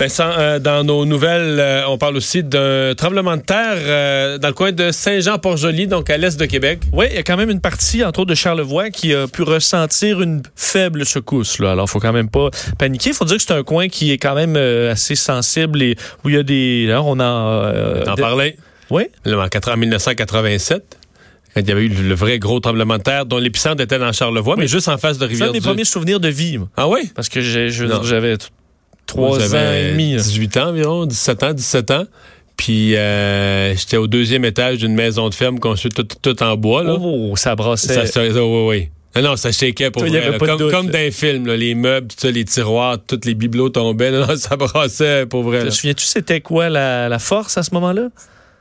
Vincent, euh, dans nos nouvelles, euh, on parle aussi d'un tremblement de terre euh, dans le coin de Saint-Jean-Port-Joli, donc à l'est de Québec. Oui, il y a quand même une partie, entre autres de Charlevoix, qui a pu ressentir une faible secousse. Là. Alors, faut quand même pas paniquer. Il faut dire que c'est un coin qui est quand même assez sensible et où il y a des... Là, on en... T'en parlais? Oui. En 1987 quand il y avait eu le vrai gros tremblement de terre, dont l'épicentre était dans Charlevoix, mais juste en face de Rivière. C'est un des premiers souvenirs de vie. Ah oui? Parce que j'avais 3 ans et demi. 18 ans environ, 17 ans, 17 ans. Puis euh, j'étais au deuxième étage d'une maison de ferme construite tout, tout, en bois. Là. Oh, ça brassait. Ça, oui, oui. Non, non, ça shakeait pour vrai, comme, comme dans les films, les meubles, tout ça, les tiroirs, tous les bibelots tombaient. Non, ça brassait pour vrai. Te souviens-tu c'était quoi la, la force à ce moment-là?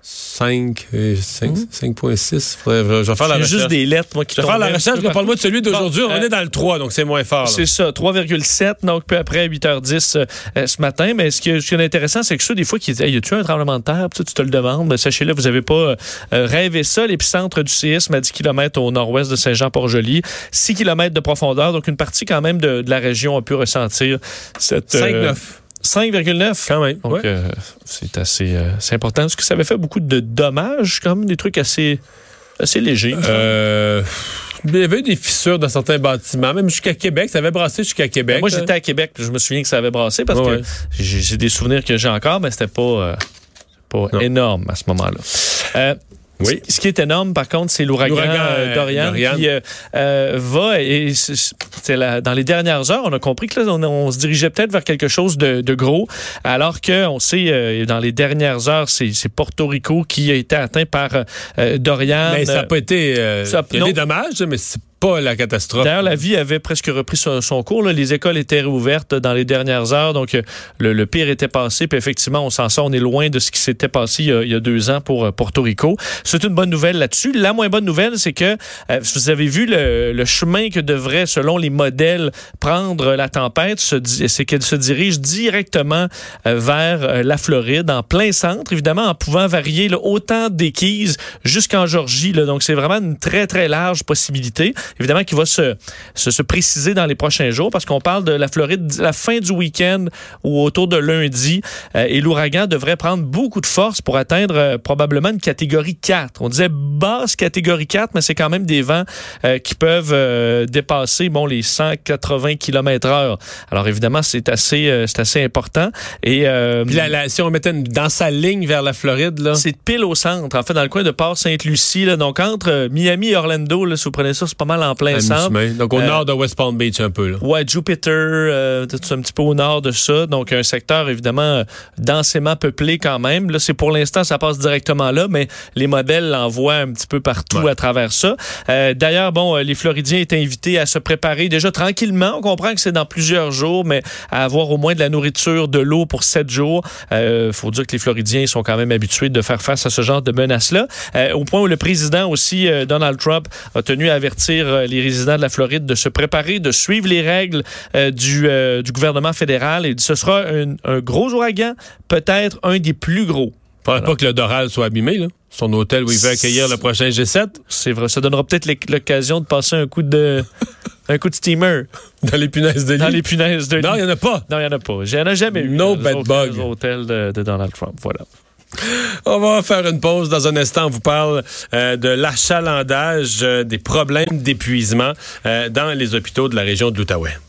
5, 5.6. Euh, je vais faire la recherche. juste des lettres, moi, qui Je vais faire la recherche, mais parle-moi de celui d'aujourd'hui. on euh, est dans le 3, donc c'est moins fort. C'est ça, 3,7, donc peu après 8h10 euh, ce matin. Mais ce qui, est, intéressant, c'est que ça, des fois, qui disent, y a-tu un tremblement de terre? tu te le demandes. Mais sachez-le, vous n'avez pas rêvé ça. L'épicentre du séisme à 10 km au nord-ouest de Saint-Jean-Port-Joli. 6 km de profondeur. Donc, une partie quand même de, la région a pu ressentir cette. 5,9. 5,9. Quand même. Donc, euh, c'est assez euh, c'est important. Est-ce que ça avait fait beaucoup de dommages, comme des trucs assez, assez légers? Euh, il y avait des fissures dans certains bâtiments, même jusqu'à Québec. Ça avait brassé jusqu'à Québec. Ben, moi, j'étais à Québec, je me souviens que ça avait brassé parce que j'ai des souvenirs que j'ai encore, mais c'était pas, pas énorme à ce moment-là. Oui. Ce qui est énorme, par contre, c'est l'ouragan euh, Dorian, qui euh, euh, va et c'est dans les dernières heures, on a compris que là, on, se dirigeait peut-être vers quelque chose de, de gros, alors que on sait dans les dernières heures, c'est Porto Rico qui a été atteint par Dorian. Mais ça n'a pas été. ça, il y a des dommages, mais c'est pas la catastrophe. D'ailleurs, la vie avait presque repris son, cours. Les écoles étaient réouvertes dans les dernières heures, donc euh, le, pire était passé. Puis effectivement, on s'en sort. On est loin de ce qui s'était passé il y, a, deux ans pour euh, Porto Rico. C'est une bonne nouvelle là-dessus. La moins bonne nouvelle, c'est que euh, vous avez vu le, chemin que devrait, selon les modèles, prendre la tempête, c'est qu'elle se dirige directement vers la Floride, en plein centre, évidemment, en pouvant varier autant des Keys jusqu'en Georgie. Donc, c'est vraiment une très, très large possibilité évidemment, qui va se, se, préciser dans les prochains jours parce qu'on parle de la Floride la fin du week-end ou autour de lundi. Euh, et l'ouragan devrait prendre beaucoup de force pour atteindre euh, probablement une catégorie 4. On disait basse catégorie 4, mais c'est quand même des vents euh, qui peuvent dépasser bon, les 180 km heure. Alors évidemment, c'est assez, c'est assez important. Et Puis si on mettait dans sa ligne vers la Floride, là. C'est pile au centre, en fait, dans le coin de Port-Sainte-Lucie. Donc entre Miami et Orlando, là, si vous prenez ça, c'est pas mal en plein centre. Donc au euh, nord de West Palm Beach un peu. Là. Ouais, Jupiter, euh, un petit peu au nord de ça? Donc un secteur évidemment euh, densément peuplé quand même. Là, c'est pour l'instant ça passe directement là, mais les modèles l'envoient un petit peu partout à travers ça. Euh, D'ailleurs, bon, les Floridiens étaient invités à se préparer déjà tranquillement. On comprend que c'est dans plusieurs jours, mais à avoir au moins de la nourriture, de l'eau pour sept jours. Il faut dire que les Floridiens sont quand même habitués de faire face à ce genre de menaces-là. au point où le président aussi, Donald Trump, a tenu à avertir euh, les résidents de la Floride de se préparer, de suivre les règles euh, du, euh, du gouvernement fédéral. Et ce sera un, gros ouragan, peut-être un des plus gros. Faudrait pas que le Doral soit abîmé, là. Son hôtel où il va accueillir le prochain G7. C'est vrai. Ça donnera peut-être l'occasion de passer un coup de. un coup de steamer. Dans les punaises de lit. Dans les punaises de lit. Non, il n'y en a pas. Non, il n'y en a pas. J'en ai jamais eu. No bad bug. Hôtel de, de Donald Trump. Voilà. On va faire une pause. Dans un instant, on vous parle euh, de l'achalandage, euh, des problèmes d'épuisement euh, dans les hôpitaux de la région de.